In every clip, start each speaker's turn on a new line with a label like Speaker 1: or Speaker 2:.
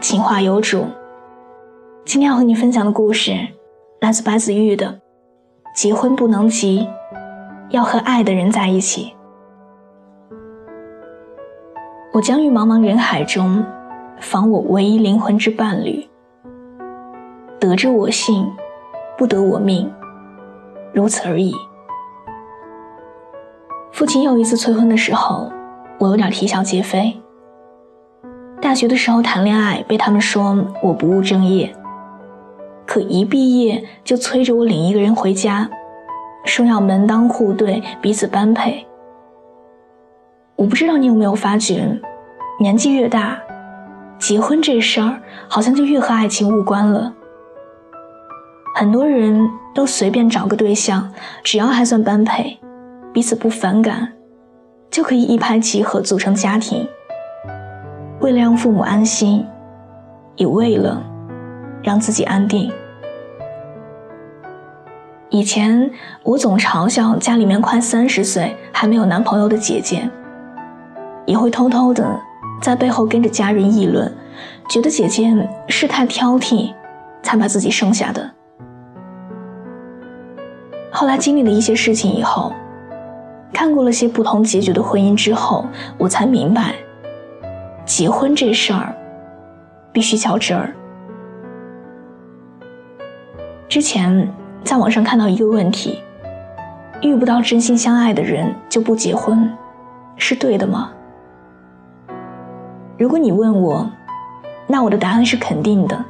Speaker 1: 情话有主。今天要和你分享的故事来自白子玉的《结婚不能急，要和爱的人在一起》。我将于茫茫人海中访我唯一灵魂之伴侣，得之我幸，不得我命，如此而已。父亲又一次催婚的时候，我有点啼笑皆非。大学的时候谈恋爱，被他们说我不务正业。可一毕业就催着我领一个人回家，说要门当户对，彼此般配。我不知道你有没有发觉，年纪越大，结婚这事儿好像就越和爱情无关了。很多人都随便找个对象，只要还算般配，彼此不反感，就可以一拍即合组成家庭。为了让父母安心，也为了让自己安定。以前我总嘲笑家里面快三十岁还没有男朋友的姐姐，也会偷偷的在背后跟着家人议论，觉得姐姐是太挑剔，才把自己生下的。后来经历了一些事情以后，看过了些不同结局的婚姻之后，我才明白。结婚这事儿，必须较真儿。之前在网上看到一个问题：遇不到真心相爱的人就不结婚，是对的吗？如果你问我，那我的答案是肯定的。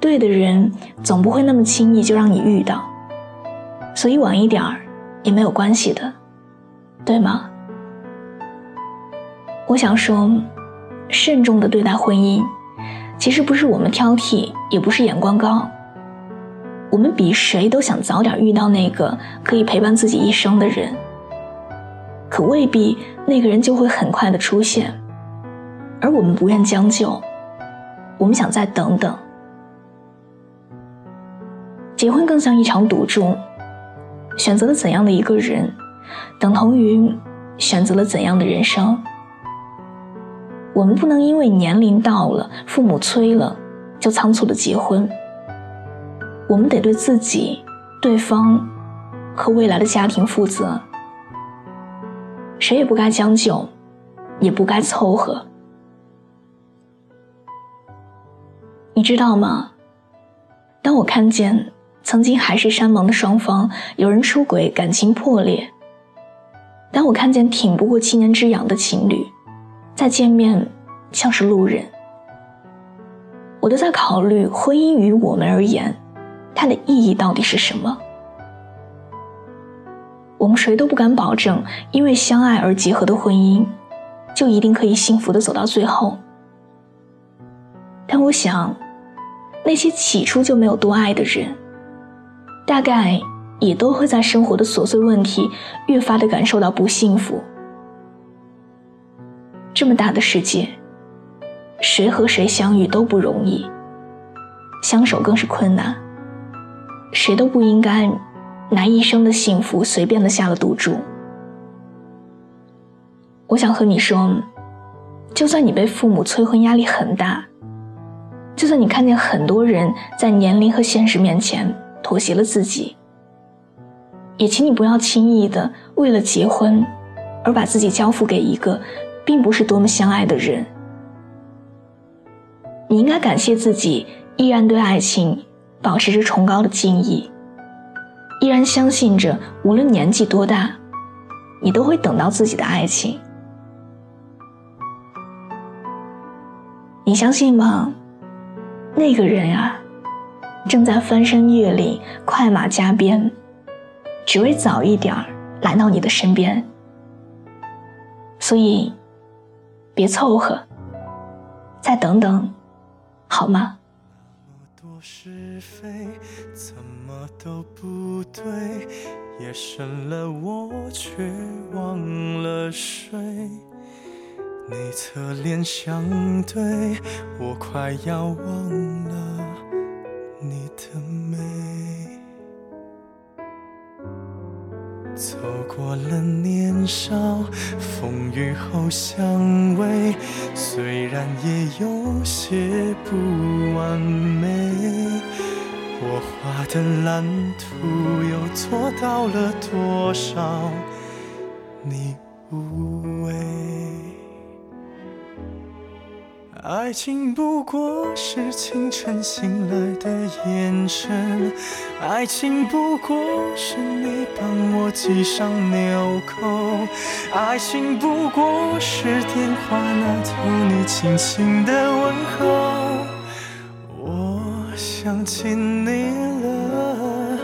Speaker 1: 对的人总不会那么轻易就让你遇到，所以晚一点儿也没有关系的，对吗？我想说，慎重的对待婚姻，其实不是我们挑剔，也不是眼光高。我们比谁都想早点遇到那个可以陪伴自己一生的人，可未必那个人就会很快的出现。而我们不愿将就，我们想再等等。结婚更像一场赌注，选择了怎样的一个人，等同于选择了怎样的人生。我们不能因为年龄到了，父母催了，就仓促的结婚。我们得对自己、对方和未来的家庭负责。谁也不该将就，也不该凑合。你知道吗？当我看见曾经海誓山盟的双方有人出轨，感情破裂；当我看见挺不过七年之痒的情侣，再见面，像是路人。我都在考虑，婚姻于我们而言，它的意义到底是什么？我们谁都不敢保证，因为相爱而结合的婚姻，就一定可以幸福的走到最后。但我想，那些起初就没有多爱的人，大概也都会在生活的琐碎问题越发的感受到不幸福。这么大的世界，谁和谁相遇都不容易，相守更是困难。谁都不应该拿一生的幸福随便的下了赌注。我想和你说，就算你被父母催婚压力很大，就算你看见很多人在年龄和现实面前妥协了自己，也请你不要轻易的为了结婚而把自己交付给一个。并不是多么相爱的人，你应该感谢自己依然对爱情保持着崇高的敬意，依然相信着无论年纪多大，你都会等到自己的爱情。你相信吗？那个人啊，正在翻山越岭、快马加鞭，只为早一点儿来到你的身边。所以。别凑合，再等等，好吗？
Speaker 2: 多是非，怎么都不对，夜深了我却忘了睡。你侧脸相对，我快要忘了你的美。走过了年少，风雨后相偎，虽然也有些不完美。我画的蓝图又做到了多少？你无畏。爱情不过是清晨醒来的眼神，爱情不过是你帮我系上纽扣，爱情不过是电话那头你轻轻的问候。我想起你了，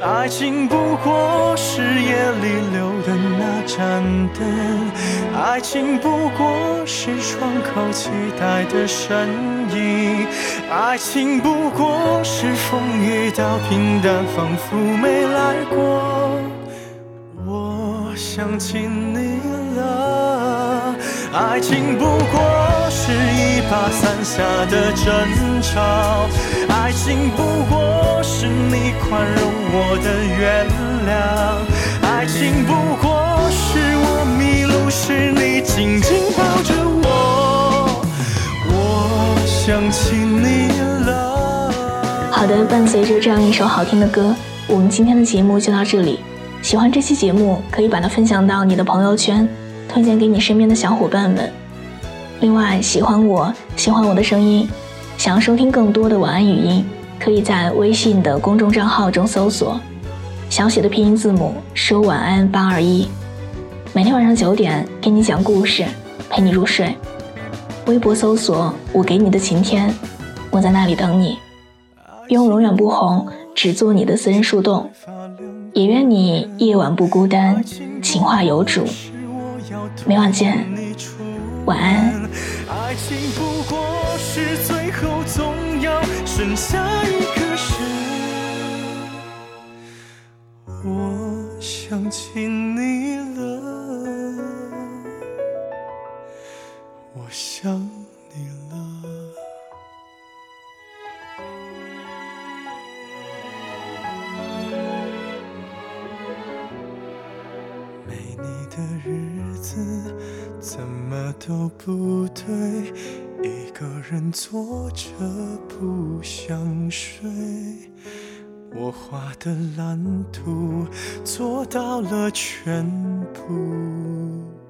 Speaker 2: 爱情不过是夜里流盏灯。爱情不过是窗口期待的身影，爱情不过是风雨到平淡，仿佛没来过。我想起你了，爱情不过是一把伞下的争吵，爱情不过是你宽容我的原谅，爱情不过
Speaker 1: 伴随着这样一首好听的歌，我们今天的节目就到这里。喜欢这期节目，可以把它分享到你的朋友圈，推荐给你身边的小伙伴们。另外，喜欢我喜欢我的声音，想要收听更多的晚安语音，可以在微信的公众账号中搜索小写的拼音字母说晚安八二一。每天晚上九点给你讲故事，陪你入睡。微博搜索“我给你的晴天”，我在那里等你。愿我永远不红，只做你的私人树洞。也愿你夜晚不孤单，情话有主。每晚见，晚安。爱情不过是最后总要剩下一个我想起你了。我想你了，日子怎么都不对，一个人坐着不想睡，我画的蓝图做到了全部。